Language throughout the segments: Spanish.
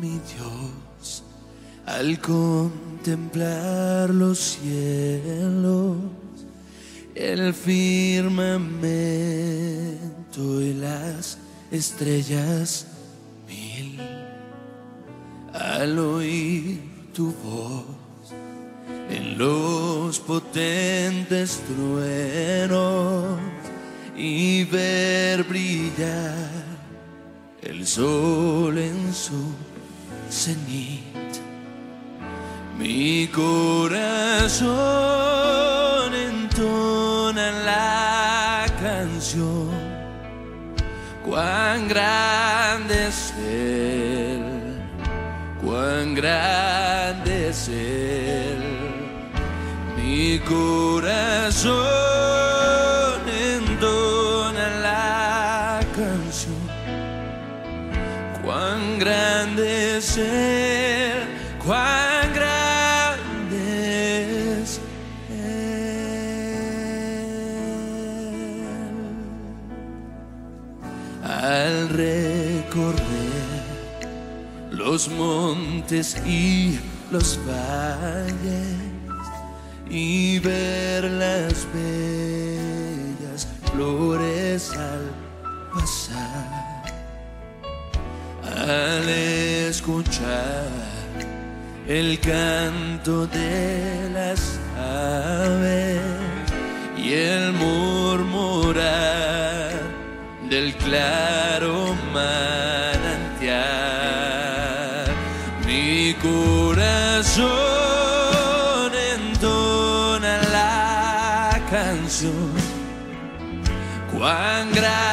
Mi Dios, al contemplar los cielos, el firmamento y las estrellas mil, al oír tu voz en los potentes truenos y ver brillar el sol en su cenit. Mi corazón entona la canción. Cuán grande es Él, cuán grande es Él. Mi corazón los montes y los valles y ver las bellas flores al pasar. Al escuchar el canto de las aves y el murmurar del claro cuán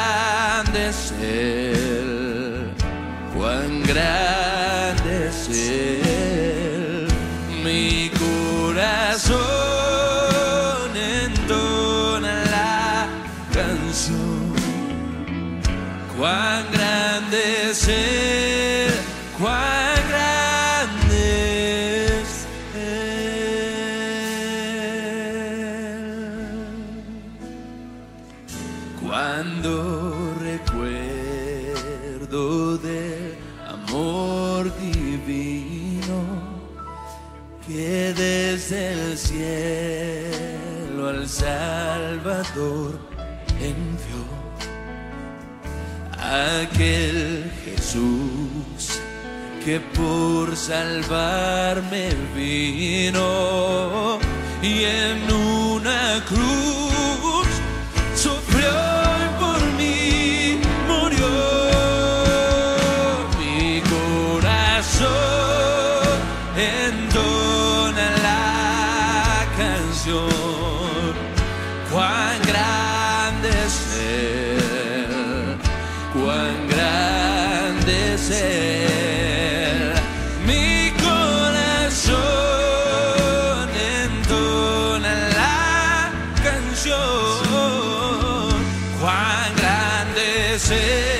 salvarme vino y en grande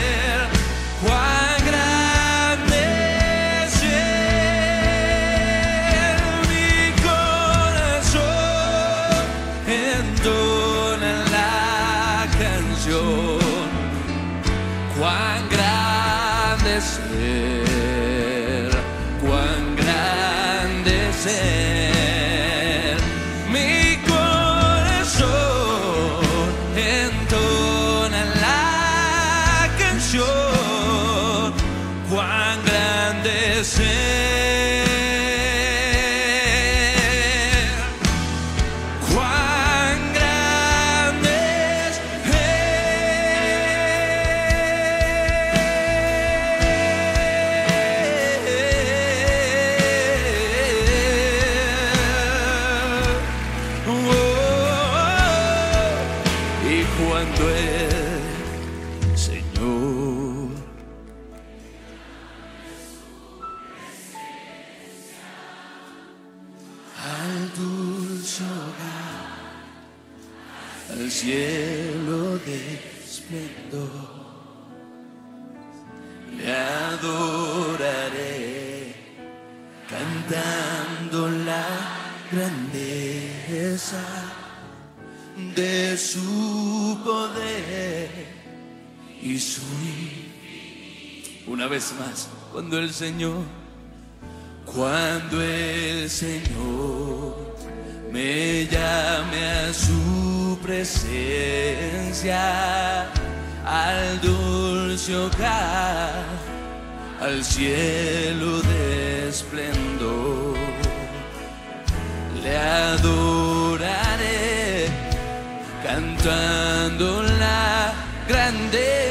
cuando el Señor cuando el Señor me llame a su presencia al dulce hogar al cielo de esplendor le adoraré cantando la grandeza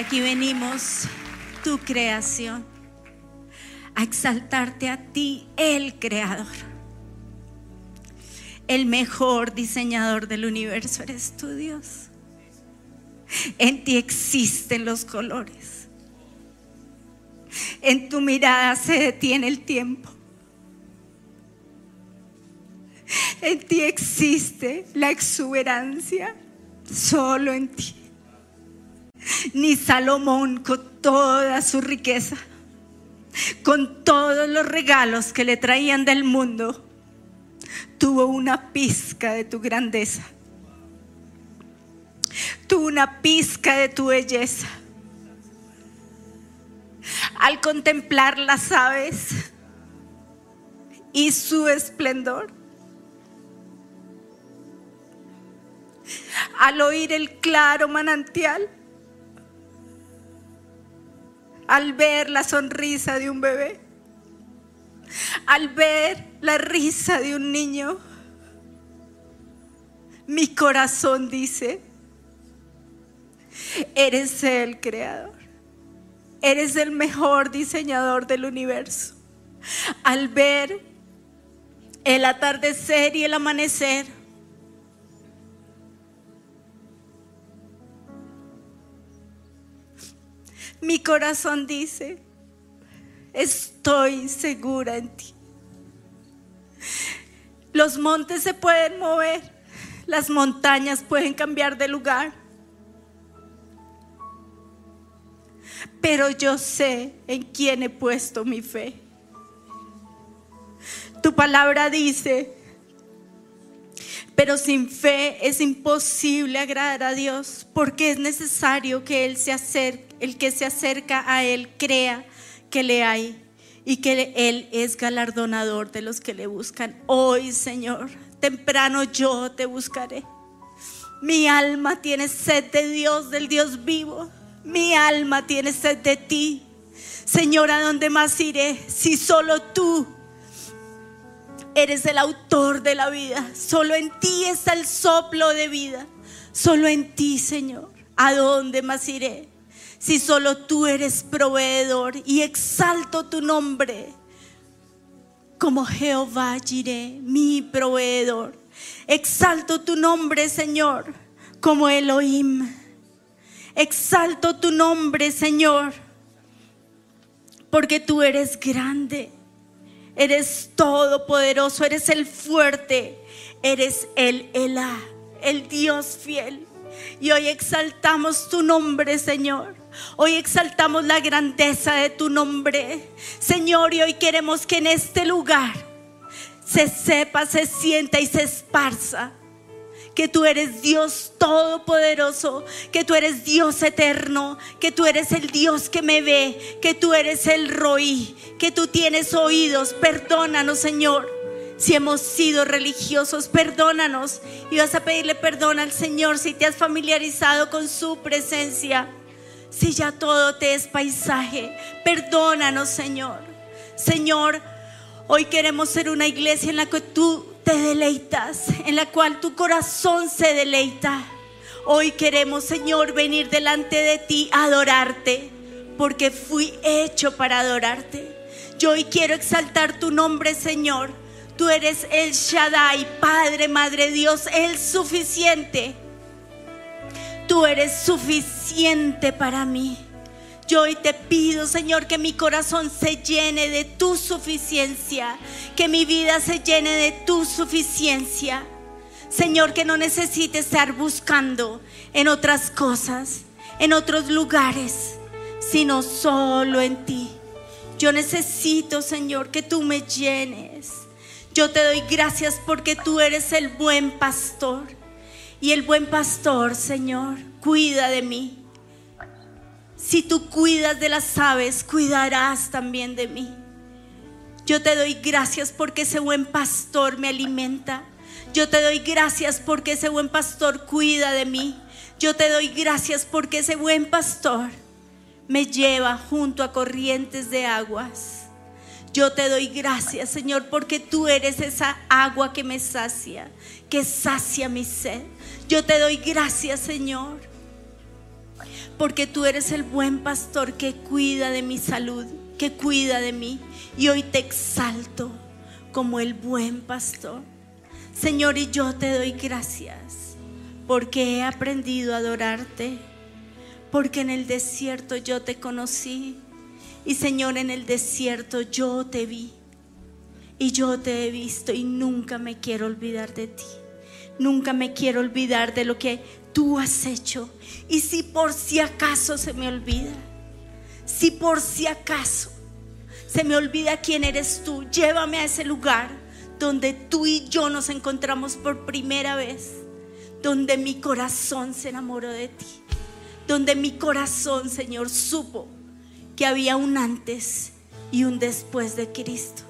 aquí venimos, tu creación, a exaltarte a ti, el creador. El mejor diseñador del universo eres tú, Dios. En ti existen los colores. En tu mirada se detiene el tiempo. En ti existe la exuberancia. Solo en ti. Ni Salomón con toda su riqueza, con todos los regalos que le traían del mundo, tuvo una pizca de tu grandeza. Tuvo una pizca de tu belleza. Al contemplar las aves y su esplendor, al oír el claro manantial, al ver la sonrisa de un bebé, al ver la risa de un niño, mi corazón dice, eres el creador, eres el mejor diseñador del universo. Al ver el atardecer y el amanecer, Mi corazón dice, estoy segura en ti. Los montes se pueden mover, las montañas pueden cambiar de lugar. Pero yo sé en quién he puesto mi fe. Tu palabra dice, pero sin fe es imposible agradar a Dios, porque es necesario que el que se acerca a Él crea que le hay y que Él es galardonador de los que le buscan. Hoy, Señor, temprano yo te buscaré. Mi alma tiene sed de Dios, del Dios vivo. Mi alma tiene sed de ti. Señor, ¿a dónde más iré si solo tú eres el autor de la vida? Solo en ti está el soplo de vida. Solo en ti, Señor. ¿A dónde más iré? Si solo tú eres proveedor y exalto tu nombre como Jehová Jireh, mi proveedor. Exalto tu nombre, Señor, como Elohim Exalto tu nombre, Señor, porque tú eres grande, eres todopoderoso, eres el fuerte, eres el Elá, el Dios fiel. Y hoy exaltamos tu nombre, Señor. Hoy exaltamos la grandeza de tu nombre, Señor, y hoy queremos que en este lugar se sepa, se sienta y se esparza que tú eres Dios todopoderoso, que tú eres Dios eterno, que tú eres el Dios que me ve, que tú eres el roí, que tú tienes oídos. Perdónanos, Señor. Si hemos sido religiosos, perdónanos. Y vas a pedirle perdón al Señor si te has familiarizado con su presencia. Si ya todo te es paisaje, perdónanos, Señor. Señor, hoy queremos ser una iglesia en la que tú te deleitas, en la cual tu corazón se deleita. Hoy queremos, Señor, venir delante de ti a adorarte, porque fui hecho para adorarte. Yo hoy quiero exaltar tu nombre, Señor. Tú eres el Shaddai, Padre, Madre Dios, el suficiente. Tú eres suficiente para mí. Yo hoy te pido, Señor, que mi corazón se llene de tu suficiencia, que mi vida se llene de tu suficiencia. Señor, que no necesite estar buscando en otras cosas, en otros lugares, sino solo en ti. Yo necesito, Señor, que tú me llenes. Yo te doy gracias porque tú eres el buen pastor. Y el buen pastor, Señor, cuida de mí. Si tú cuidas de las aves, cuidarás también de mí. Yo te doy gracias porque ese buen pastor me alimenta. Yo te doy gracias porque ese buen pastor cuida de mí. Yo te doy gracias porque ese buen pastor me lleva junto a corrientes de aguas. Yo te doy gracias, Señor, porque tú eres esa agua que me sacia, que sacia mi sed. Yo te doy gracias, Señor, porque tú eres el buen pastor que cuida de mi salud, que cuida de mí. Y hoy te exalto como el buen pastor. Señor, y yo te doy gracias porque he aprendido a adorarte, porque en el desierto yo te conocí. Y Señor, en el desierto yo te vi. Y yo te he visto y nunca me quiero olvidar de ti. Nunca me quiero olvidar de lo que tú has hecho. Y si por si acaso se me olvida, si por si acaso se me olvida quién eres tú, llévame a ese lugar donde tú y yo nos encontramos por primera vez, donde mi corazón se enamoró de ti, donde mi corazón, Señor, supo que había un antes y un después de Cristo.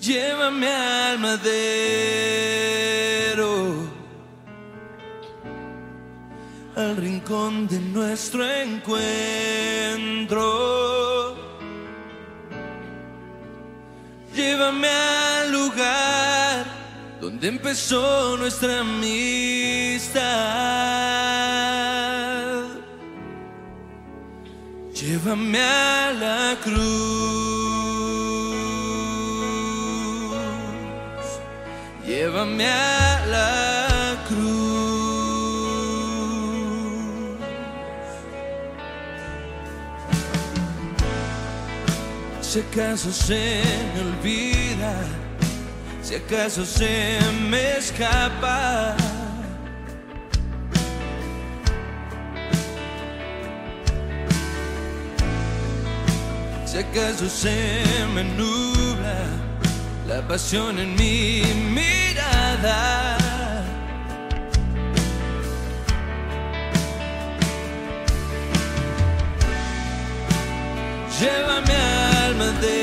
Llévame al madero, al rincón de nuestro encuentro. Llévame al lugar donde empezó nuestra amistad. Llévame a la cruz. Llévame a la cruz. Si acaso se me olvida, si acaso se me escapa. Si acaso se me nubla la pasión en mi Llévame al madero,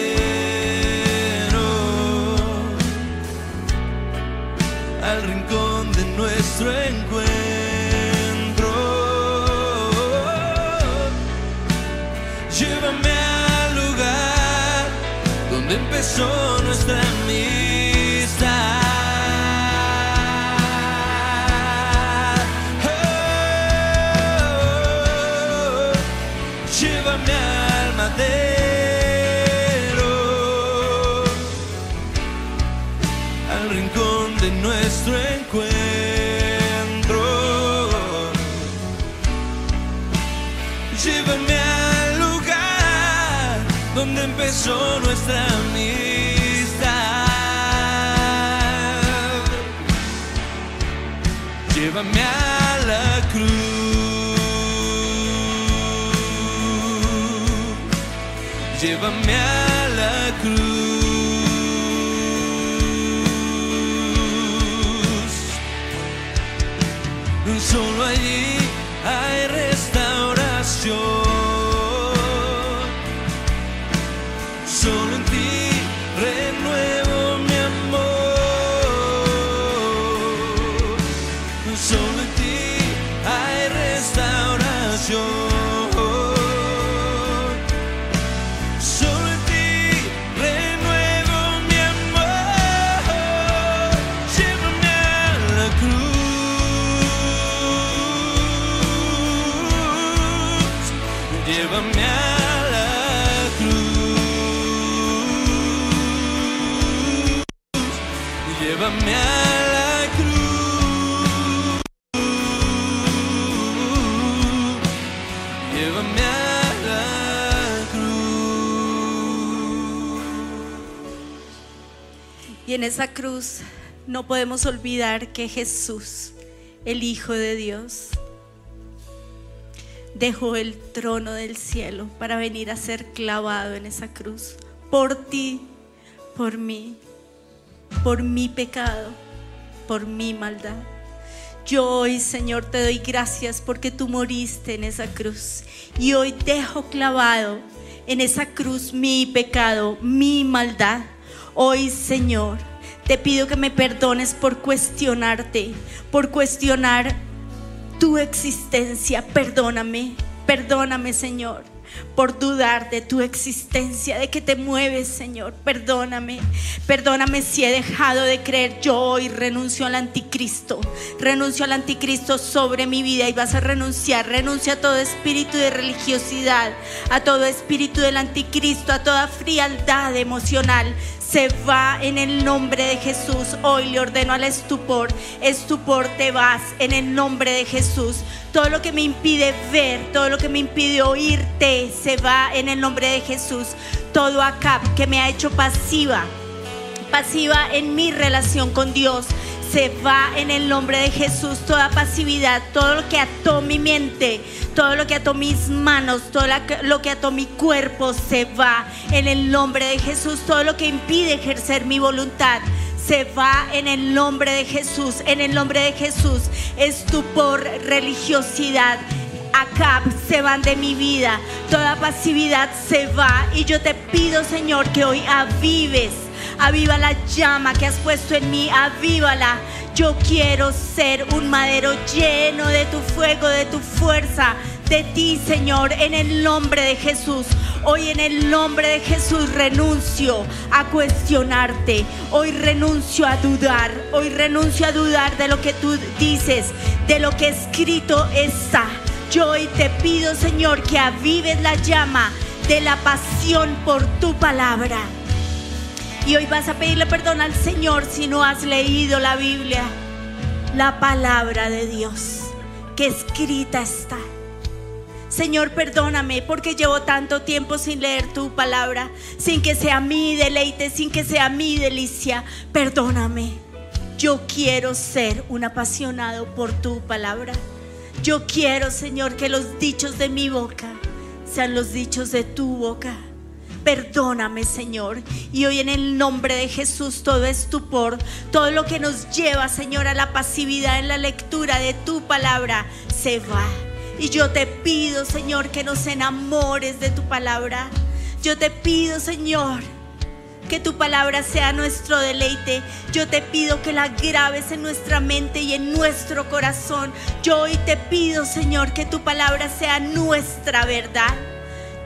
al rincón de nuestro encuentro. Llévame al lugar donde empezó nuestra amistad. Nuestro encuentro. Llévame al lugar donde empezó nuestra amistad. Llévame a la cruz. Llévame a en esa cruz no podemos olvidar que Jesús, el Hijo de Dios, dejó el trono del cielo para venir a ser clavado en esa cruz. Por ti, por mí, por mi pecado, por mi maldad. Yo hoy, Señor, te doy gracias porque tú moriste en esa cruz. Y hoy dejo clavado en esa cruz mi pecado, mi maldad. Hoy, Señor, te pido que me perdones por cuestionarte, por cuestionar tu existencia. Perdóname, perdóname, Señor, por dudar de tu existencia, de que te mueves, Señor. Perdóname, perdóname si he dejado de creer. Yo hoy renuncio al anticristo, renuncio al anticristo sobre mi vida y vas a renunciar. Renuncia a todo espíritu de religiosidad, a todo espíritu del anticristo, a toda frialdad emocional se va en el nombre de Jesús. Hoy le ordeno al estupor, estupor te vas en el nombre de Jesús. Todo lo que me impide ver, todo lo que me impide oírte, se va en el nombre de Jesús. Todo acá que me ha hecho pasiva, pasiva en mi relación con Dios. Se va en el nombre de Jesús toda pasividad, todo lo que ató mi mente, todo lo que ató mis manos, todo lo que ató mi cuerpo, se va en el nombre de Jesús. Todo lo que impide ejercer mi voluntad, se va en el nombre de Jesús. En el nombre de Jesús, estupor, religiosidad, acá se van de mi vida, toda pasividad se va y yo te pido Señor que hoy avives, Aviva la llama que has puesto en mí, avívala. Yo quiero ser un madero lleno de tu fuego, de tu fuerza, de ti, Señor, en el nombre de Jesús. Hoy en el nombre de Jesús renuncio a cuestionarte. Hoy renuncio a dudar. Hoy renuncio a dudar de lo que tú dices, de lo que escrito está. Yo hoy te pido, Señor, que avives la llama de la pasión por tu palabra. Y hoy vas a pedirle perdón al Señor si no has leído la Biblia, la palabra de Dios, que escrita está. Señor, perdóname porque llevo tanto tiempo sin leer tu palabra, sin que sea mi deleite, sin que sea mi delicia. Perdóname. Yo quiero ser un apasionado por tu palabra. Yo quiero, Señor, que los dichos de mi boca sean los dichos de tu boca. Perdóname, Señor. Y hoy en el nombre de Jesús, todo estupor, todo lo que nos lleva, Señor, a la pasividad en la lectura de tu palabra, se va. Y yo te pido, Señor, que nos enamores de tu palabra. Yo te pido, Señor, que tu palabra sea nuestro deleite. Yo te pido que la grabes en nuestra mente y en nuestro corazón. Yo hoy te pido, Señor, que tu palabra sea nuestra verdad.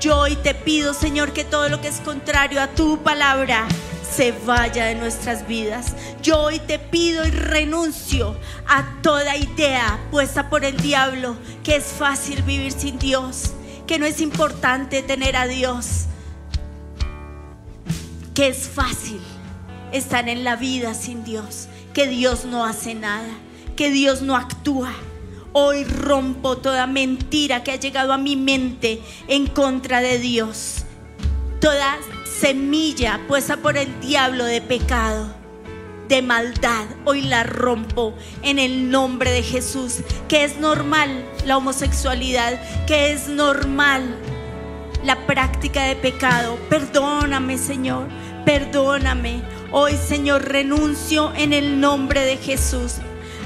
Yo hoy te pido, Señor, que todo lo que es contrario a tu palabra se vaya de nuestras vidas. Yo hoy te pido y renuncio a toda idea puesta por el diablo, que es fácil vivir sin Dios, que no es importante tener a Dios, que es fácil estar en la vida sin Dios, que Dios no hace nada, que Dios no actúa. Hoy rompo toda mentira que ha llegado a mi mente en contra de Dios. Toda semilla puesta por el diablo de pecado, de maldad, hoy la rompo en el nombre de Jesús. Que es normal la homosexualidad, que es normal la práctica de pecado. Perdóname, Señor, perdóname. Hoy, Señor, renuncio en el nombre de Jesús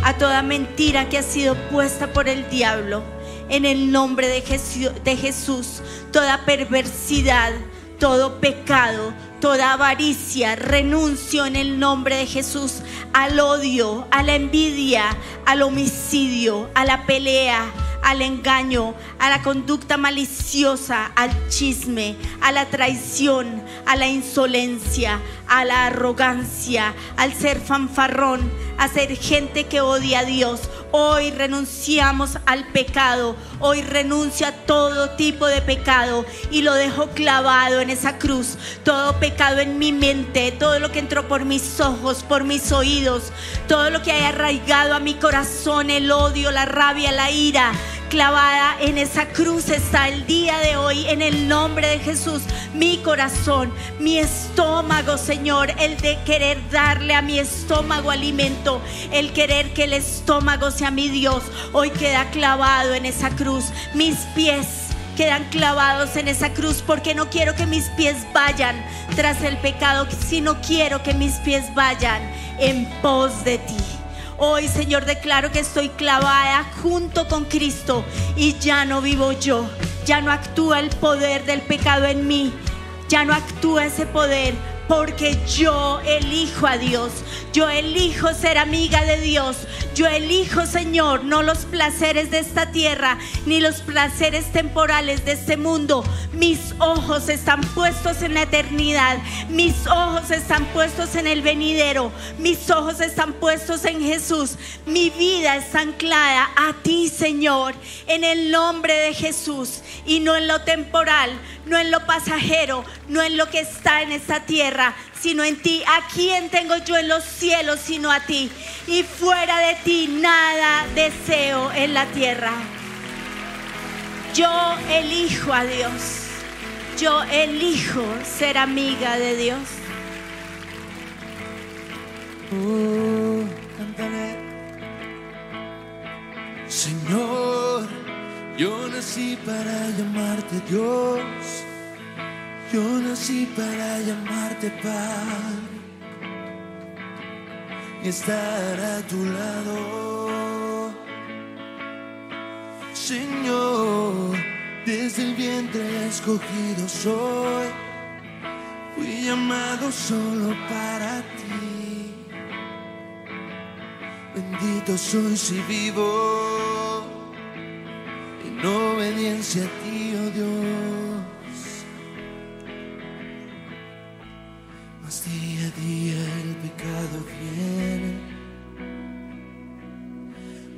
a toda mentira que ha sido puesta por el diablo. En el nombre de Jesús, de Jesús toda perversidad, todo pecado, toda avaricia, renuncio en el nombre de Jesús al odio, a la envidia, al homicidio, a la pelea, al engaño, a la conducta maliciosa, al chisme, a la traición, a la insolencia, a la arrogancia, al ser fanfarrón, a ser gente que odia a Dios. Hoy renunciamos al pecado, hoy renuncio a todo tipo de pecado y lo dejo clavado en esa cruz. Todo pecado en mi mente, todo lo que entró por mis ojos, por mis oídos, todo lo que haya arraigado a mi corazón, el odio, la rabia, la ira clavada en esa cruz está el día de hoy en el nombre de Jesús. Mi corazón, mi estómago, Señor, el de querer darle a mi estómago alimento, el querer que el estómago sea mi Dios, hoy queda clavado en esa cruz. Mis pies quedan clavados en esa cruz porque no quiero que mis pies vayan tras el pecado, sino quiero que mis pies vayan en pos de ti. Hoy, Señor, declaro que estoy clavada junto con Cristo y ya no vivo yo. Ya no actúa el poder del pecado en mí. Ya no actúa ese poder porque yo elijo a Dios, yo elijo ser amiga de Dios, yo elijo, Señor, no los placeres de esta tierra, ni los placeres temporales de este mundo. Mis ojos están puestos en la eternidad, mis ojos están puestos en el venidero, mis ojos están puestos en Jesús, mi vida está anclada a ti, Señor, en el nombre de Jesús, y no en lo temporal, no en lo pasajero, no en lo que está en esta tierra, sino en ti. ¿A quién tengo yo en los cielos sino a ti? Y fuera de ti nada deseo en la tierra. Yo elijo a Dios. Yo elijo ser amiga de Dios. Oh, Señor, yo nací para llamarte Dios. Yo nací para llamarte Padre y estar a tu lado. Señor, desde el vientre escogido soy Fui llamado solo para ti. Bendito soy si vivo en obediencia a ti, oh Dios. Mas día a día el pecado viene,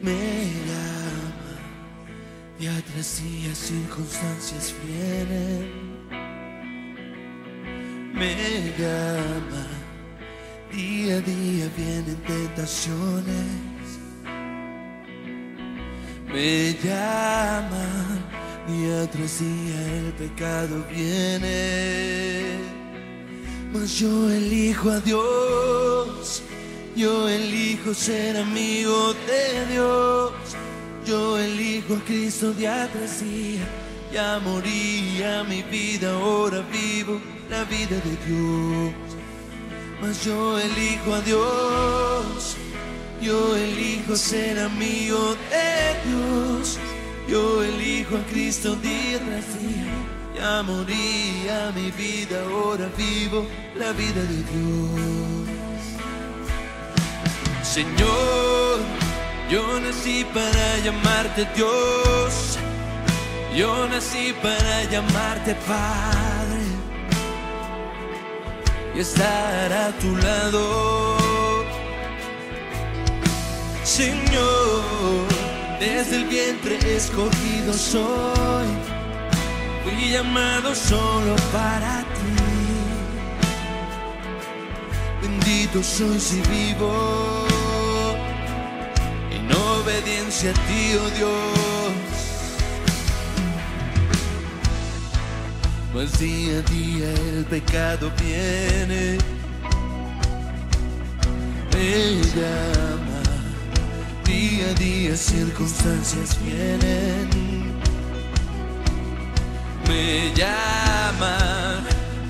me llama, día tras día circunstancias vienen me llama. Día a día vienen tentaciones. Me llama. Día tras día el pecado viene. Mas yo elijo a Dios. Yo elijo ser amigo de Dios. Yo elijo a Cristo día tras día. Ya moría mi vida, ahora vivo la vida de Dios. Mas yo elijo a Dios, yo elijo ser amigo de Dios. Yo elijo a Cristo día tras. Ya moría mi vida, ahora vivo la vida de Dios. Señor, yo nací para llamarte Dios. Yo nací para llamarte Padre y estar a tu lado. Señor, desde el vientre escogido soy, fui llamado solo para ti. Bendito soy si vivo en obediencia a ti, oh Dios. Pues día a día el pecado viene, me llama, día a día circunstancias vienen, me llama,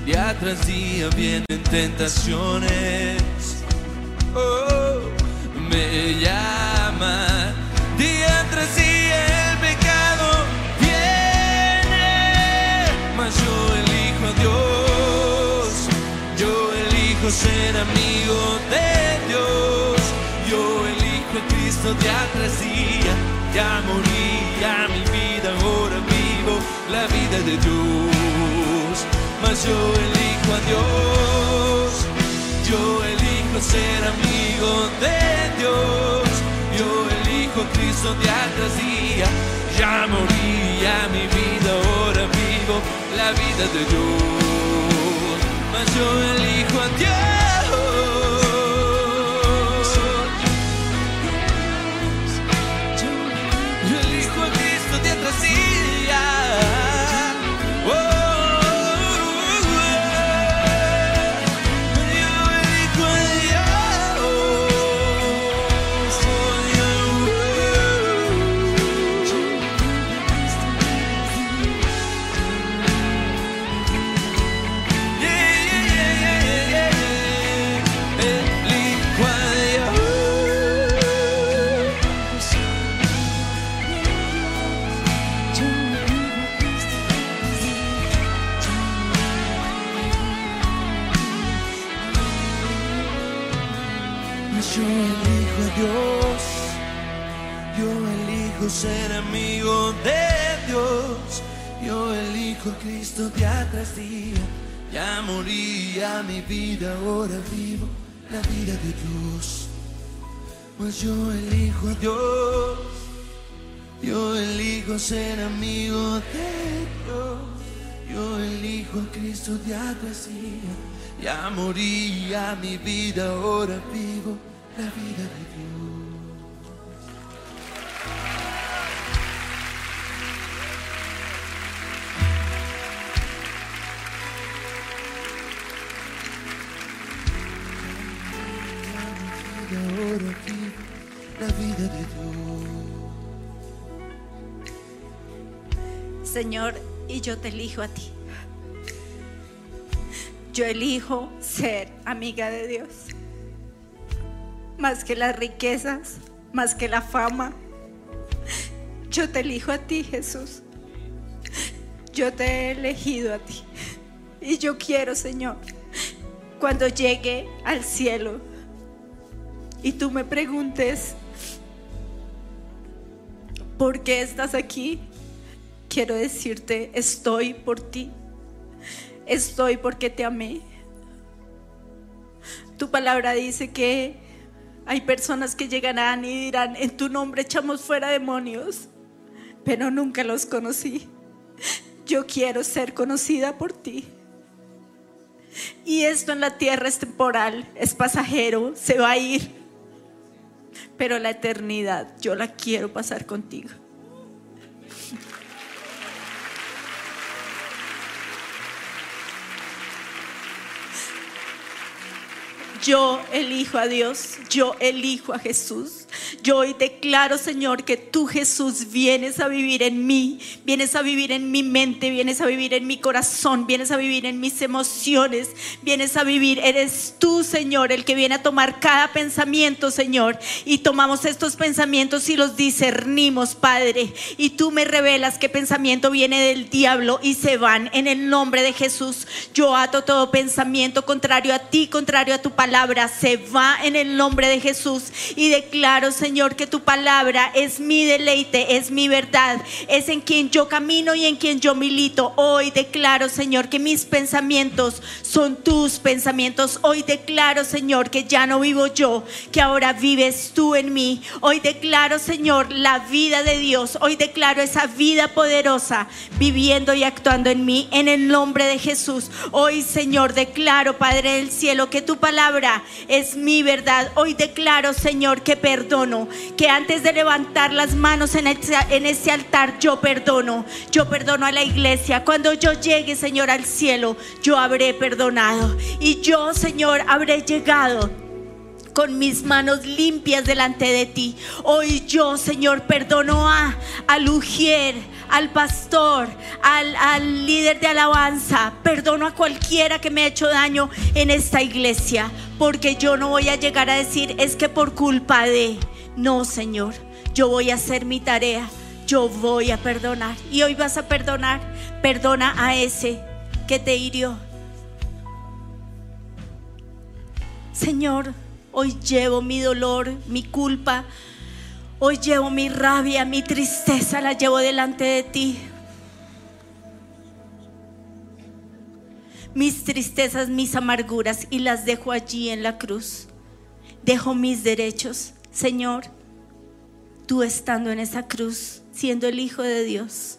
día tras día vienen tentaciones, oh, me llama, día tras día el pecado viene, mas yo elijo a Dios, yo elijo ser amigo de Dios, yo elijo a Cristo día tras día, ya morí, ya mi vida, ahora vivo la vida de Dios, mas yo elijo a Dios, yo elijo ser amigo de Dios, yo elijo a Cristo día tras día, ya morí, ya mi vida, ahora vivo la vida de Dios, mas yo elijo a Dios. Cristo día tras ya morí, ya mi vida, ahora vivo la vida de Dios, pues yo elijo a Dios, yo elijo ser amigo de Dios, yo elijo a Cristo día tras ya morí, ya mi vida, ahora vivo la vida de Dios. Señor, y yo te elijo a ti. Yo elijo ser amiga de Dios. Más que las riquezas, más que la fama. Yo te elijo a ti, Jesús. Yo te he elegido a ti. Y yo quiero, Señor, cuando llegue al cielo y tú me preguntes, ¿por qué estás aquí? Quiero decirte, estoy por ti. Estoy porque te amé. Tu palabra dice que hay personas que llegarán y dirán, en tu nombre echamos fuera demonios, pero nunca los conocí. Yo quiero ser conocida por ti. Y esto en la tierra es temporal, es pasajero, se va a ir. Pero la eternidad yo la quiero pasar contigo. Yo elijo a Dios, yo elijo a Jesús. Yo hoy declaro, Señor, que tú Jesús vienes a vivir en mí, vienes a vivir en mi mente, vienes a vivir en mi corazón, vienes a vivir en mis emociones, vienes a vivir. Eres tú, Señor, el que viene a tomar cada pensamiento, Señor. Y tomamos estos pensamientos y los discernimos, Padre. Y tú me revelas qué pensamiento viene del diablo y se van. En el nombre de Jesús, yo ato todo pensamiento contrario a ti, contrario a tu palabra. Se va en el nombre de Jesús y declaro, Señor, que tu palabra es mi deleite, es mi verdad, es en quien yo camino y en quien yo milito. Hoy declaro, Señor, que mis pensamientos son tus pensamientos. Hoy declaro, Señor, que ya no vivo yo, que ahora vives tú en mí. Hoy declaro, Señor, la vida de Dios. Hoy declaro esa vida poderosa viviendo y actuando en mí en el nombre de Jesús. Hoy, Señor, declaro, Padre del cielo, que tu palabra es mi verdad. Hoy declaro, Señor, que que antes de levantar las manos en ese altar, yo perdono. Yo perdono a la iglesia. Cuando yo llegue, Señor, al cielo, yo habré perdonado. Y yo, Señor, habré llegado con mis manos limpias delante de ti. Hoy yo, Señor, perdono a, al Ujier, al pastor, al, al líder de alabanza. Perdono a cualquiera que me ha hecho daño en esta iglesia. Porque yo no voy a llegar a decir, es que por culpa de... No, Señor, yo voy a hacer mi tarea, yo voy a perdonar. Y hoy vas a perdonar, perdona a ese que te hirió. Señor, hoy llevo mi dolor, mi culpa, hoy llevo mi rabia, mi tristeza, la llevo delante de ti. Mis tristezas, mis amarguras y las dejo allí en la cruz. Dejo mis derechos Señor, tú estando en esa cruz, siendo el Hijo de Dios,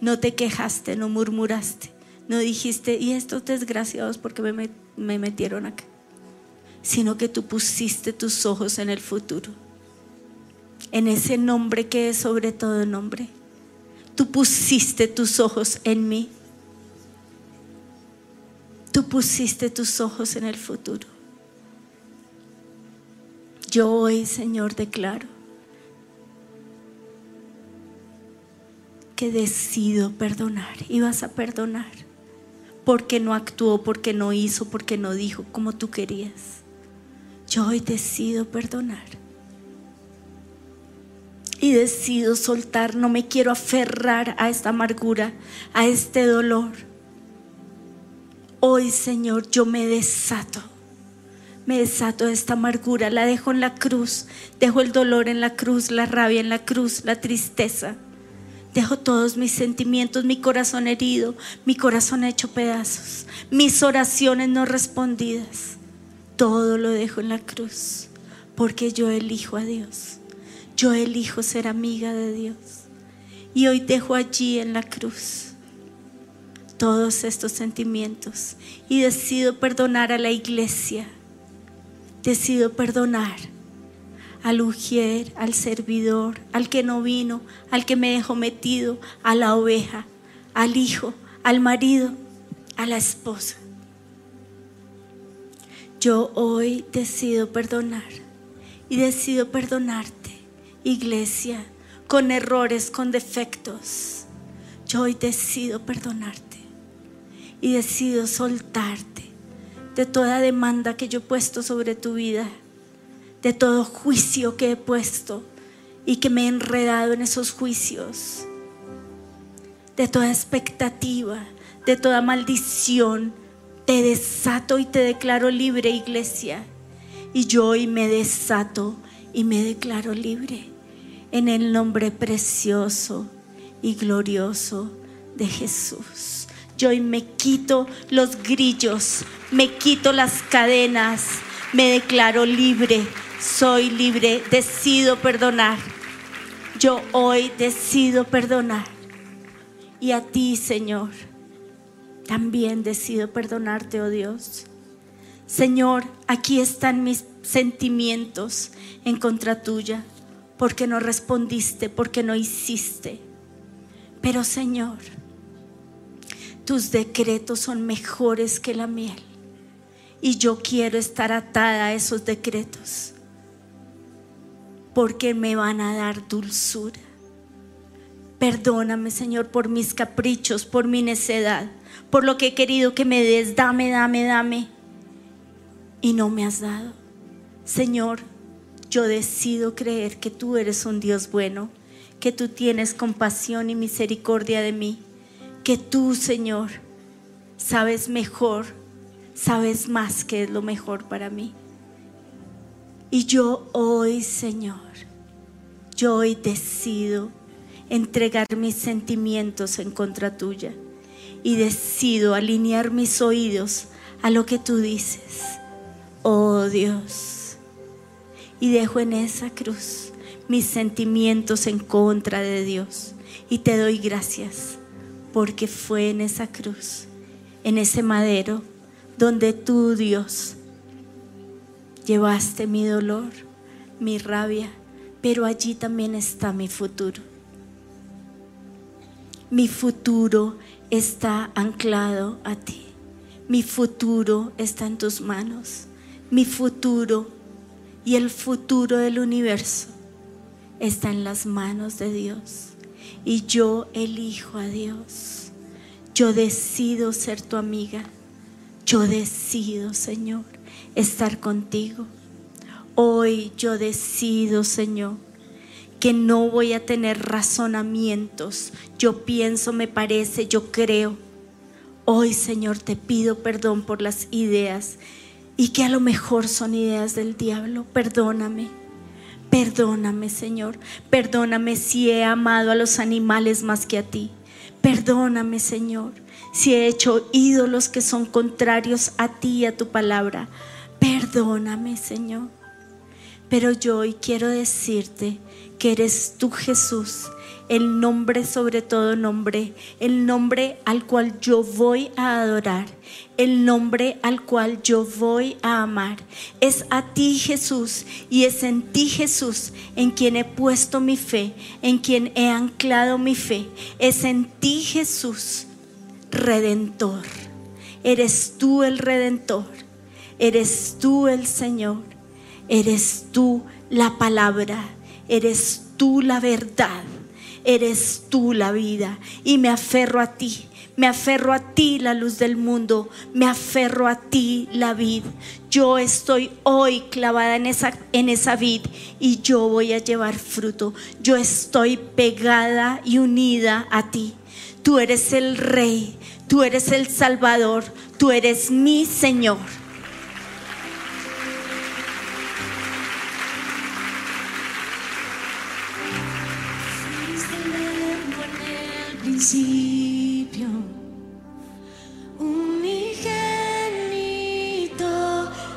no te quejaste, no murmuraste, no dijiste, y estos desgraciados porque me, me metieron acá, sino que tú pusiste tus ojos en el futuro, en ese nombre que es sobre todo nombre. Tú pusiste tus ojos en mí. Tú pusiste tus ojos en el futuro. Yo hoy, Señor, declaro que decido perdonar y vas a perdonar porque no actuó, porque no hizo, porque no dijo como tú querías. Yo hoy decido perdonar. Y decido soltar, no me quiero aferrar a esta amargura, a este dolor. Hoy, Señor, yo me desato me desato de esta amargura, la dejo en la cruz, dejo el dolor en la cruz, la rabia en la cruz, la tristeza. Dejo todos mis sentimientos, mi corazón herido, mi corazón hecho pedazos, mis oraciones no respondidas. Todo lo dejo en la cruz, porque yo elijo a Dios. Yo elijo ser amiga de Dios. Y hoy dejo allí en la cruz todos estos sentimientos y decido perdonar a la iglesia decido perdonar al ujier, al servidor, al que no vino, al que me dejó metido, a la oveja, al hijo, al marido, a la esposa. Yo hoy decido perdonar y decido perdonarte, iglesia, con errores, con defectos. Yo hoy decido perdonarte y decido soltarte de toda demanda que yo he puesto sobre tu vida, de todo juicio que he puesto y que me he enredado en esos juicios, de toda expectativa, de toda maldición Te desato y te declaro libre, iglesia. Y yo hoy me desato y me declaro libre en el nombre precioso y glorioso de Jesús. Yo hoy me quito los grillos, me quito las cadenas, me declaro libre, soy libre, decido perdonar. Yo hoy decido perdonar. Y a ti, Señor, también decido perdonarte, oh Dios. Señor, aquí están mis sentimientos en contra tuya, porque no respondiste, porque no hiciste. Pero Señor, tus decretos son mejores que la miel. Y yo quiero estar atada a esos decretos, porque me van a dar dulzura. Perdóname, Señor, por mis caprichos, por mi necedad, por lo que he querido que me des, dame, dame, dame. Y no me has dado. Señor, yo decido creer que tú eres un Dios bueno, que tú tienes compasión y misericordia de mí, que tú, Señor, sabes mejor, sabes más que es lo mejor para mí. Y yo hoy, Señor, yo hoy decido entregar mis sentimientos en contra tuya y decido alinear mis oídos a lo que tú dices. Oh Dios. Y dejo en esa cruz mis sentimientos en contra de Dios. Y te doy gracias porque fue en esa cruz, en ese madero, donde tú, Dios, llevaste mi dolor, mi rabia, pero allí también está mi futuro. Mi futuro está anclado a ti. Mi futuro está en tus manos. Mi futuro y el futuro del universo está en las manos de Dios. Y yo elijo a Dios. Yo decido ser tu amiga. Yo decido, Señor, estar contigo. Hoy yo decido, Señor, que no voy a tener razonamientos. Yo pienso, me parece, yo creo. Hoy, Señor, te pido perdón por las ideas y que a lo mejor son ideas del diablo. Perdóname. Perdóname, Señor. Perdóname si he amado a los animales más que a ti. Perdóname, Señor, si he hecho ídolos que son contrarios a ti y a tu palabra. Perdóname, Señor. Pero yo hoy quiero decirte que eres tú Jesús, el nombre sobre todo nombre, el nombre al cual yo voy a adorar, el nombre al cual yo voy a amar. Es a ti Jesús y es en ti Jesús en quien he puesto mi fe, en quien he anclado mi fe. Es en ti Jesús, redentor. Eres tú el redentor, eres tú el Señor, eres tú la palabra Eres tú la verdad, eres tú la vida y me aferro a ti. Me aferro a ti la luz del mundo, me aferro a ti la vid. Yo estoy hoy clavada en esa, en esa vid y yo voy a llevar fruto. Yo estoy pegada y unida a ti. Tú eres el rey, tú eres el salvador, tú eres mi Señor. Principio, unigénito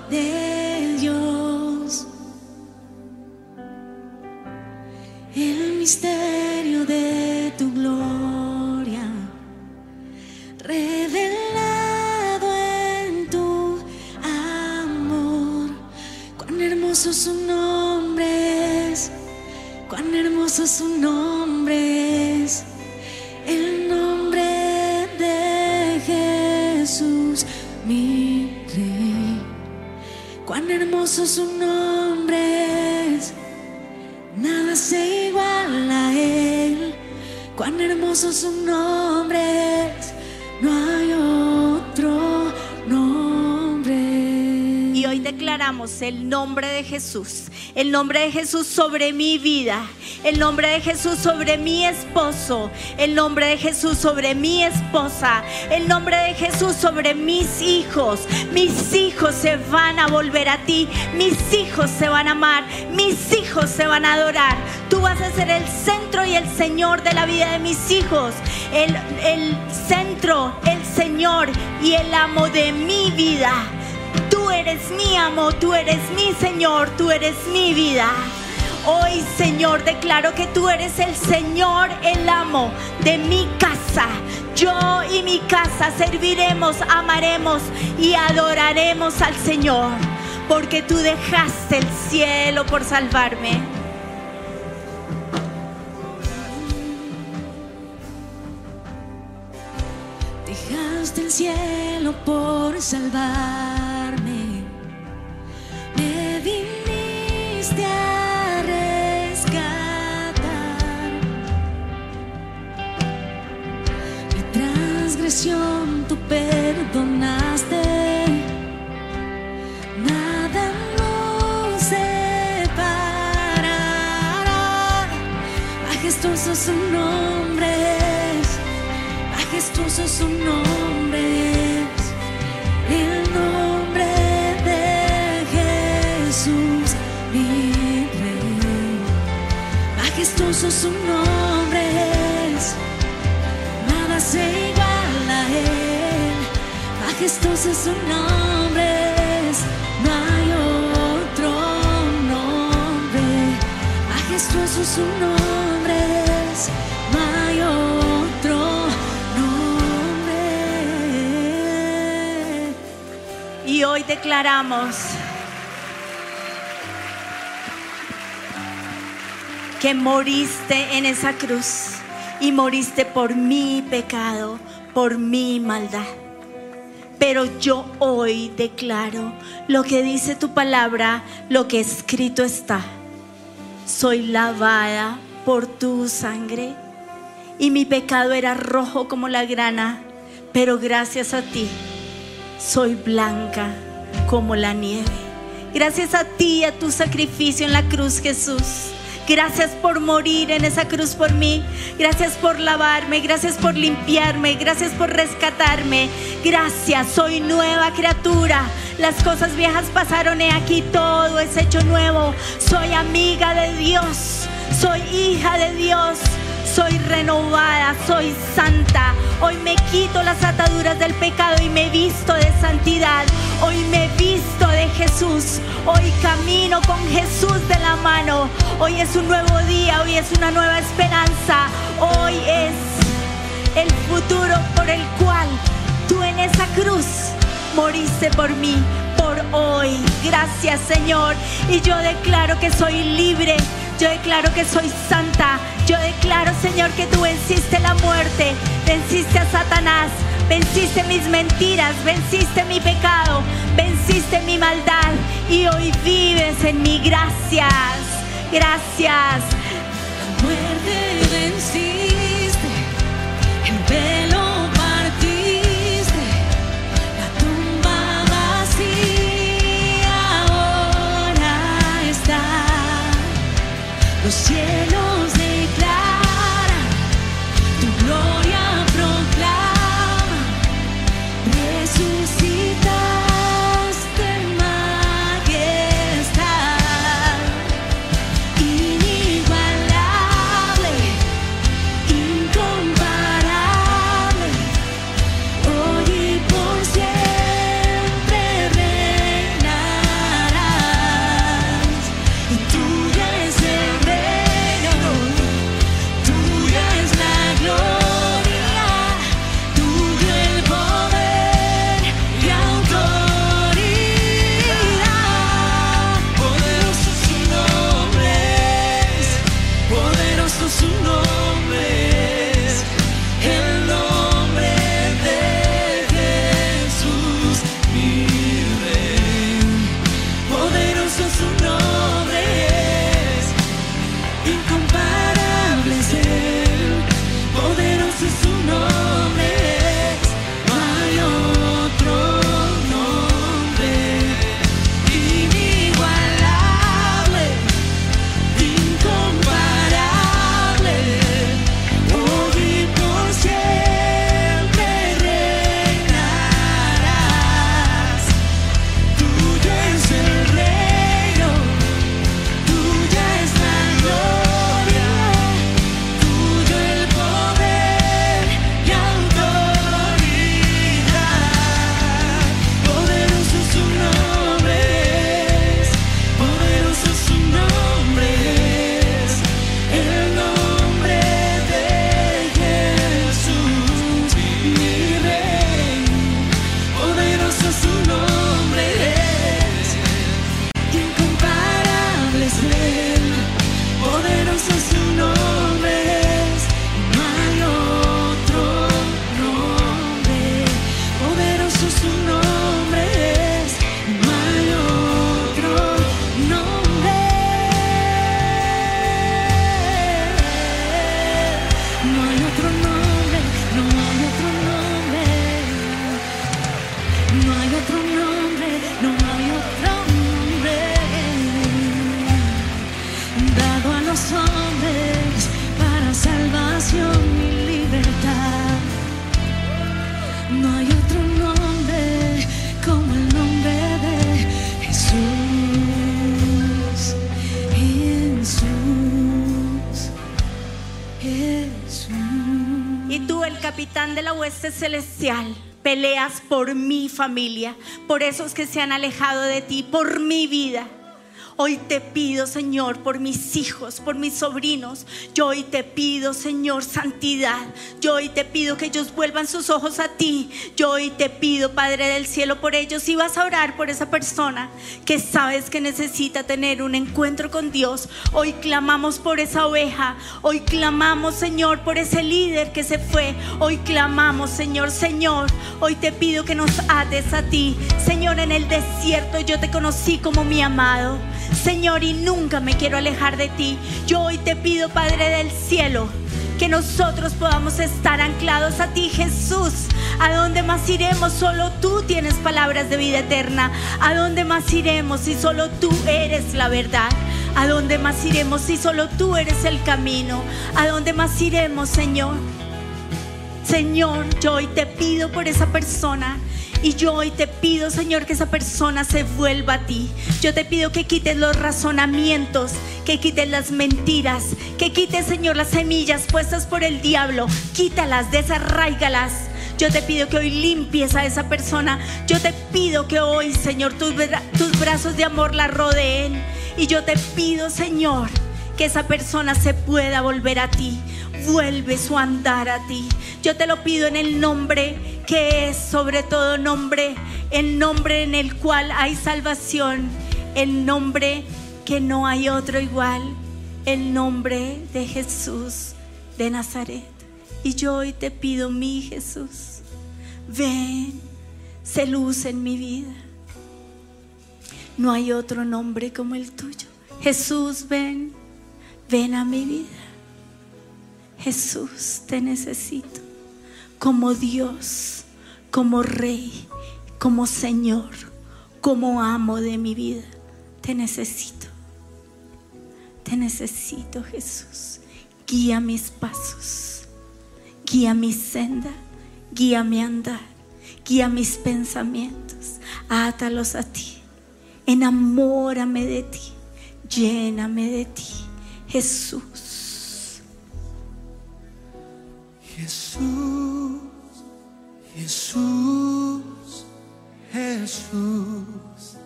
de Dios, el misterio de tu gloria, revelado en tu amor, cuán hermoso su nombre es, cuán hermoso su nombre es. Su nombre es. Nada se iguala a él. Cuán hermoso su nombre es. No hay otro declaramos el nombre de Jesús, el nombre de Jesús sobre mi vida, El nombre de Jesús sobre mi esposo. El nombre de Jesús sobre mi esposa. El nombre de Jesús sobre mis hijos. Mis hijos se van a volver a ti. Mis hijos se van a amar. Mis hijos se van a adorar. Tú vas a ser el centro y el Señor de la vida de mis hijos. El, el centro, el Señor y el amo de mi vida. Tú eres mi amo, tú eres mi Señor, tú eres mi vida. Hoy, Señor, declaro que tú eres el Señor, el amo de mi casa. Yo y mi casa serviremos, amaremos y adoraremos al Señor, porque tú dejaste el cielo por salvarme. Dejaste el cielo por salvarme. Tú perdonaste. Nada nos separará. Majestuoso su nombre es majestuoso su nombre Majestuoso su nombre nada se iguala a él. Majestuoso su nombre es, no hay otro nombre. Majestuoso su nombre es, hay otro nombre. Y hoy declaramos que moriste en esa cruz y moriste por mi pecado, por mi maldad. Pero yo hoy declaro lo que dice tu palabra, lo que escrito está. Soy lavada por tu sangre y mi pecado era rojo como la grana, pero gracias a ti soy blanca como la nieve. Gracias a ti a tu sacrificio en la cruz, Jesús. Gracias por morir en esa cruz por mí. Gracias por lavarme. Gracias por limpiarme. Gracias por rescatarme. Gracias. Soy nueva criatura. Las cosas viejas pasaron. He aquí todo es hecho nuevo. Soy amiga de Dios. Soy hija de Dios. Soy renovada, soy santa. Hoy me quito las ataduras del pecado y me visto de santidad. Hoy me visto de Jesús. Hoy camino con Jesús de la mano. Hoy es un nuevo día, hoy es una nueva esperanza. Hoy es el futuro por el cual tú en esa cruz moriste por mí, por hoy. Gracias Señor. Y yo declaro que soy libre. Yo declaro que soy santa. Yo declaro, Señor, que tú venciste la muerte, venciste a Satanás, venciste mis mentiras, venciste mi pecado, venciste mi maldad. Y hoy vives en mí. Gracias, gracias. muerte venciste, peleas por mi familia, por esos que se han alejado de ti, por mi vida. Hoy te pido, Señor, por mis hijos, por mis sobrinos. Yo hoy te pido, Señor, santidad. Yo hoy te pido que ellos vuelvan sus ojos a ti. Yo hoy te pido, Padre del cielo, por ellos. Y vas a orar por esa persona que sabes que necesita tener un encuentro con Dios. Hoy clamamos por esa oveja. Hoy clamamos, Señor, por ese líder que se fue. Hoy clamamos, Señor, Señor. Hoy te pido que nos ates a ti. Señor, en el desierto yo te conocí como mi amado. Señor, y nunca me quiero alejar de ti. Yo hoy te pido, Padre del cielo, que nosotros podamos estar anclados a ti, Jesús. ¿A dónde más iremos? Solo tú tienes palabras de vida eterna. ¿A dónde más iremos si solo tú eres la verdad? ¿A dónde más iremos si solo tú eres el camino? ¿A dónde más iremos, Señor? Señor, yo hoy te pido por esa persona. Y yo hoy te pido, Señor, que esa persona se vuelva a ti. Yo te pido que quites los razonamientos, que quites las mentiras, que quites, Señor, las semillas puestas por el diablo. Quítalas, desarraigalas. Yo te pido que hoy limpies a esa persona. Yo te pido que hoy, Señor, tus, tus brazos de amor la rodeen. Y yo te pido, Señor, que esa persona se pueda volver a ti. Vuelve su andar a ti. Yo te lo pido en el nombre que es sobre todo nombre, el nombre en el cual hay salvación, el nombre que no hay otro igual, el nombre de Jesús de Nazaret. Y yo hoy te pido, mi Jesús, ven, se luz en mi vida. No hay otro nombre como el tuyo. Jesús, ven, ven a mi vida. Jesús, te necesito como Dios, como Rey, como Señor, como amo de mi vida. Te necesito. Te necesito, Jesús. Guía mis pasos. Guía mi senda. Guía mi andar. Guía mis pensamientos. Átalos a ti. Enamórame de ti. Lléname de ti. Jesús. Jesús, Jesús, Jesús,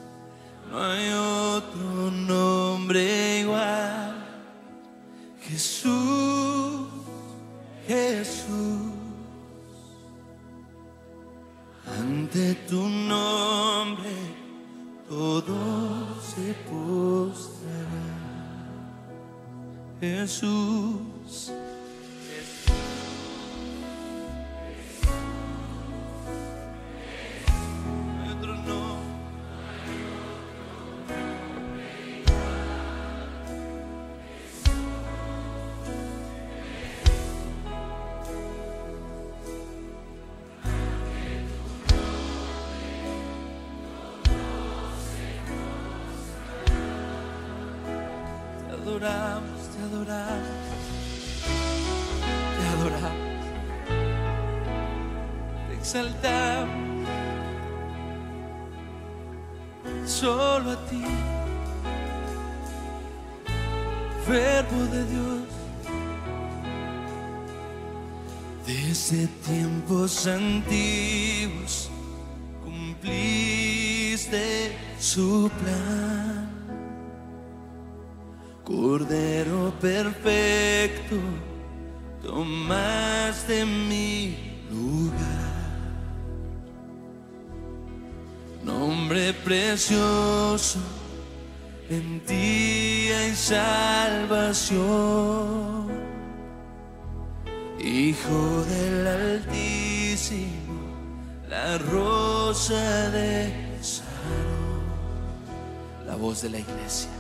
no hay otro nombre igual. Jesús, Jesús, ante tu nombre todo se postrará. Jesús. Adoramos, te adoramos, te adoramos, te exaltamos. solo a ti, Verbo de Dios. Desde tiempos antiguos cumpliste su plan. Cordero perfecto, tomaste mi lugar. Nombre precioso, en ti hay salvación. Hijo del Altísimo, la rosa de Sarón, la voz de la iglesia.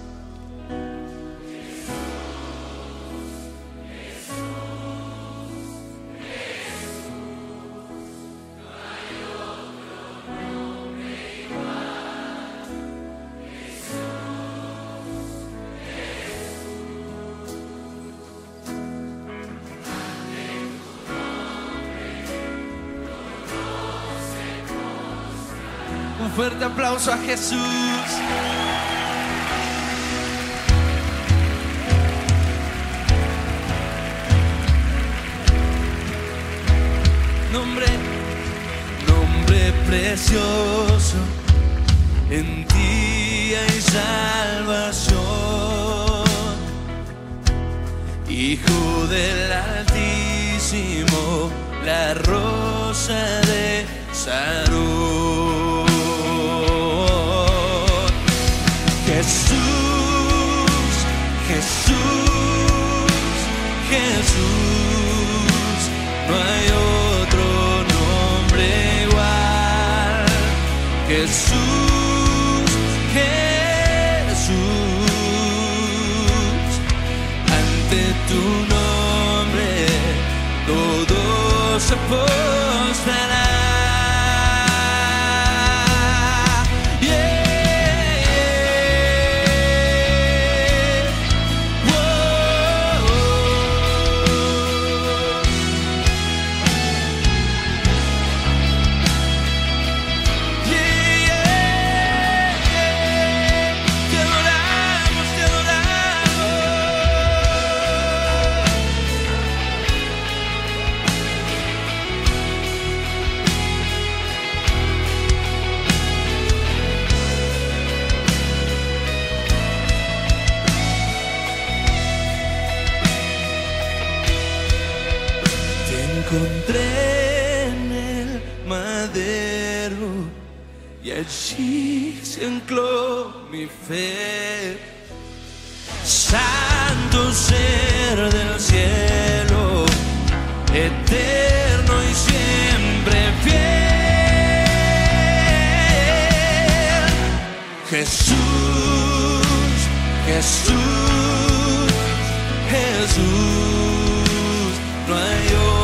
Aplauso a Jesús. nombre, nombre precioso. En ti hay salvación. Hijo del Altísimo, la rosa de Sarón. Jesús, Jesús, Jesús, no hay otro nombre igual. Jesús, Jesús, ante tu nombre todo se postrará. Y allí se ancló mi fe. Santo ser del cielo, eterno y siempre fiel. Jesús, Jesús, Jesús, no hay otro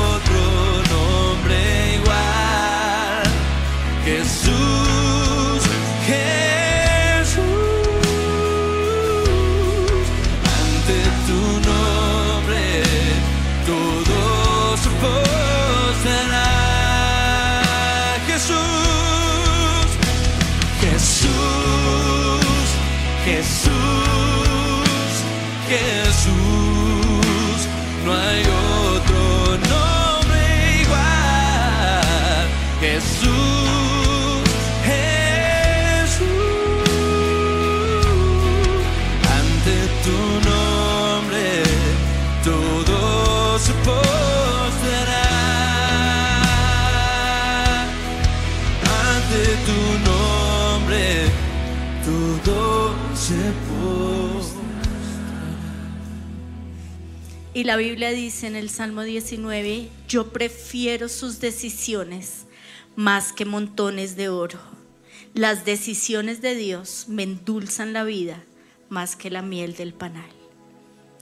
Jesús, Jesús, no hay otro nombre igual. Jesús, la Biblia dice en el Salmo 19, yo prefiero sus decisiones más que montones de oro. Las decisiones de Dios me endulzan la vida más que la miel del panal.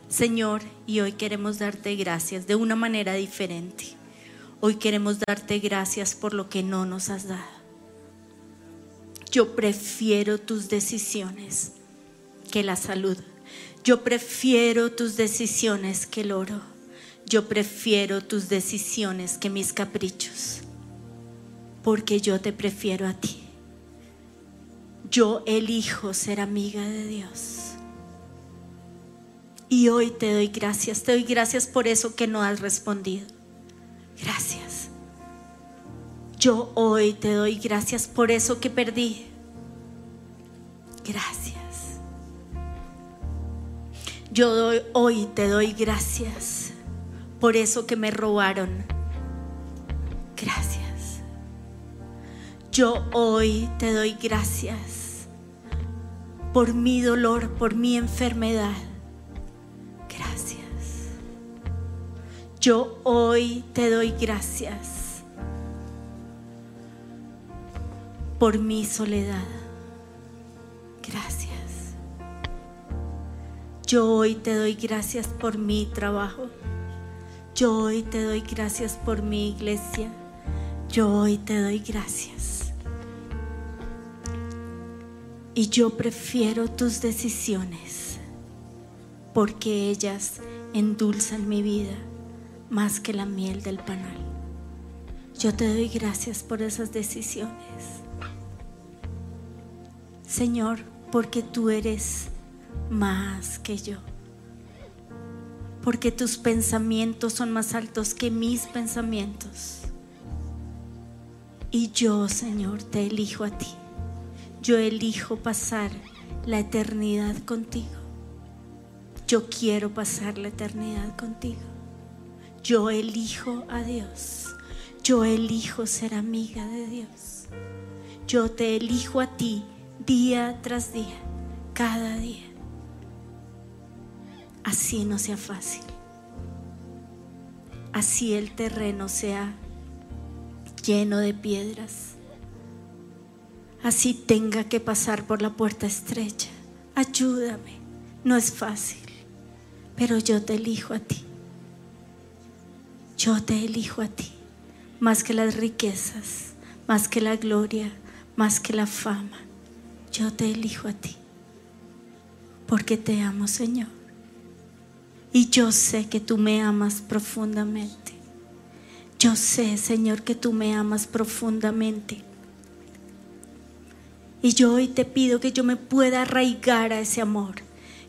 Señor, y hoy queremos darte gracias de una manera diferente. Hoy queremos darte gracias por lo que no nos has dado. Yo prefiero tus decisiones que la salud. Yo prefiero tus decisiones que el oro. Yo prefiero tus decisiones que mis caprichos. Porque yo te prefiero a ti. Yo elijo ser amiga de Dios. Y hoy te doy gracias. Te doy gracias por eso que no has respondido. Gracias. Yo hoy te doy gracias por eso que perdí. Gracias. Yo hoy te doy gracias por eso que me robaron. Gracias. Yo hoy te doy gracias por mi dolor, por mi enfermedad. Gracias. Yo hoy te doy gracias por mi soledad. Gracias. Yo hoy te doy gracias por mi trabajo. Yo hoy te doy gracias por mi iglesia. Yo hoy te doy gracias. Y yo prefiero tus decisiones porque ellas endulzan mi vida más que la miel del panal. Yo te doy gracias por esas decisiones. Señor, porque tú eres más que yo. Porque tus pensamientos son más altos que mis pensamientos. Y yo, Señor, te elijo a ti. Yo elijo pasar la eternidad contigo. Yo quiero pasar la eternidad contigo. Yo elijo a Dios. Yo elijo ser amiga de Dios. Yo te elijo a ti día tras día, cada día. Así no sea fácil. Así el terreno sea lleno de piedras. Así tenga que pasar por la puerta estrecha. Ayúdame. No es fácil. Pero yo te elijo a ti. Yo te elijo a ti. Más que las riquezas, más que la gloria, más que la fama. Yo te elijo a ti. Porque te amo, Señor. Y yo sé que tú me amas profundamente. Yo sé, Señor, que tú me amas profundamente. Y yo hoy te pido que yo me pueda arraigar a ese amor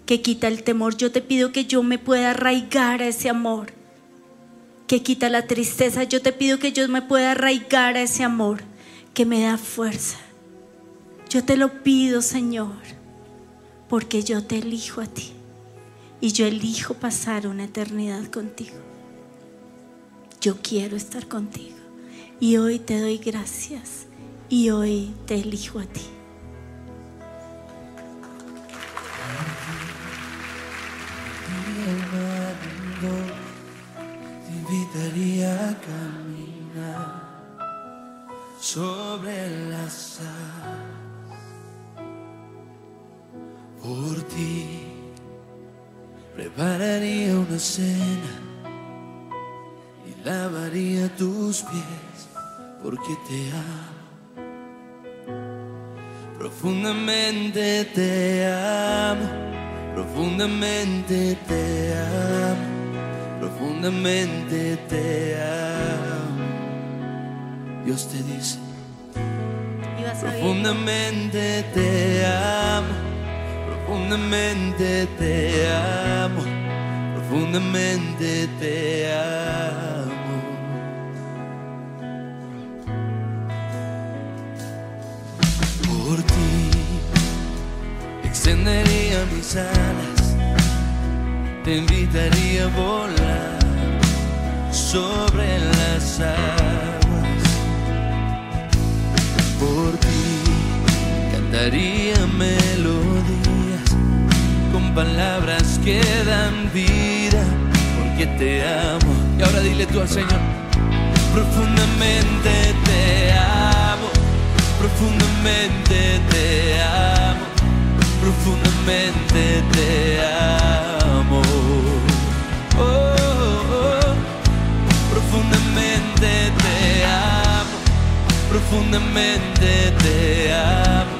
que quita el temor. Yo te pido que yo me pueda arraigar a ese amor que quita la tristeza. Yo te pido que yo me pueda arraigar a ese amor que me da fuerza. Yo te lo pido, Señor, porque yo te elijo a ti y yo elijo pasar una eternidad contigo. Yo quiero estar contigo y hoy te doy gracias y hoy te elijo a ti. Te invitaría a caminar sobre las aguas por ti. Prepararía una cena y lavaría tus pies porque te amo. Profundamente te amo, profundamente te amo, profundamente te amo. Dios te dice, profundamente te amo, profundamente te amo, profundamente te amo. por ti. Extendería mis alas, te invitaría a volar sobre las aguas. Por ti cantaría melodías palabras que dan vida, porque te amo. Y ahora dile tú al Señor, profundamente te amo profundamente te amo, profundamente te amo. Oh, oh, oh. profundamente te amo, profundamente te amo,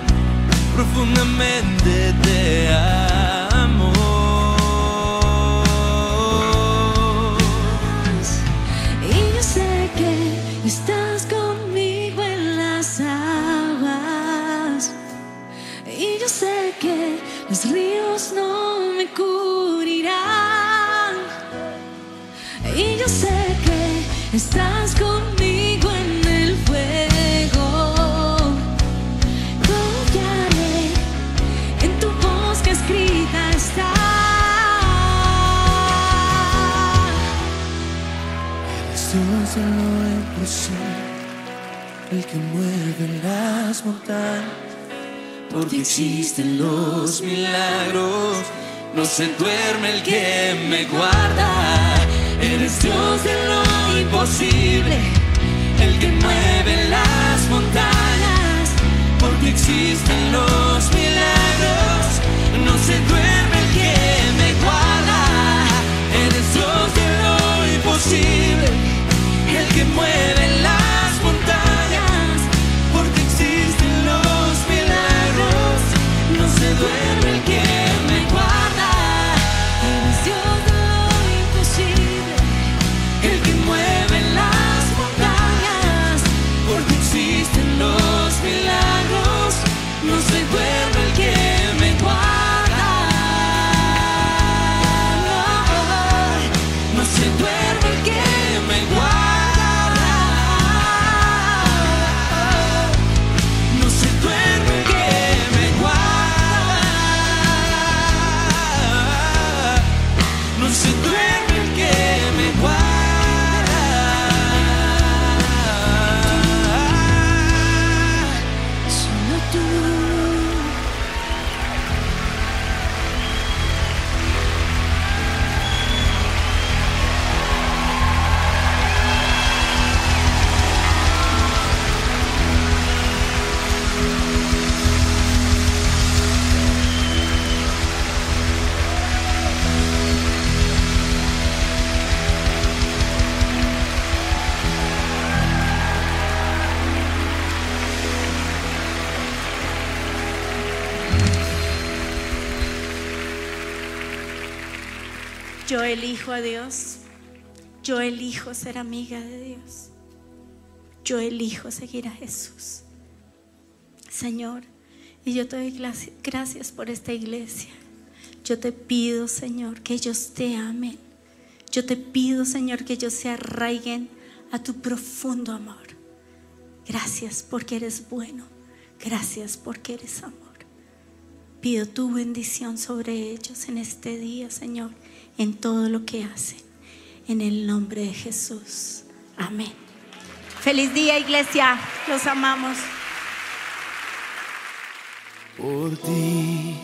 se duerme el que me guarda. Eres Dios de lo imposible, el que mueve las montañas, porque existen los elijo a Dios. Yo elijo ser amiga de Dios. Yo elijo seguir a Jesús. Señor, y yo te doy gracias por esta iglesia. Yo te pido, Señor, que ellos te amen. Yo te pido, Señor, que ellos se arraiguen a tu profundo amor. Gracias porque eres bueno. Gracias porque eres amor. Pido tu bendición sobre ellos en este día, Señor, en todo lo que hacen. En el nombre de Jesús. Amén. Feliz día, iglesia. Los amamos. Por ti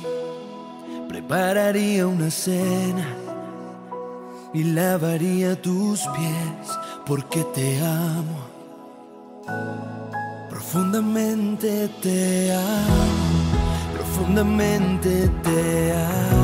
prepararía una cena y lavaría tus pies porque te amo. Profundamente te amo, profundamente te amo,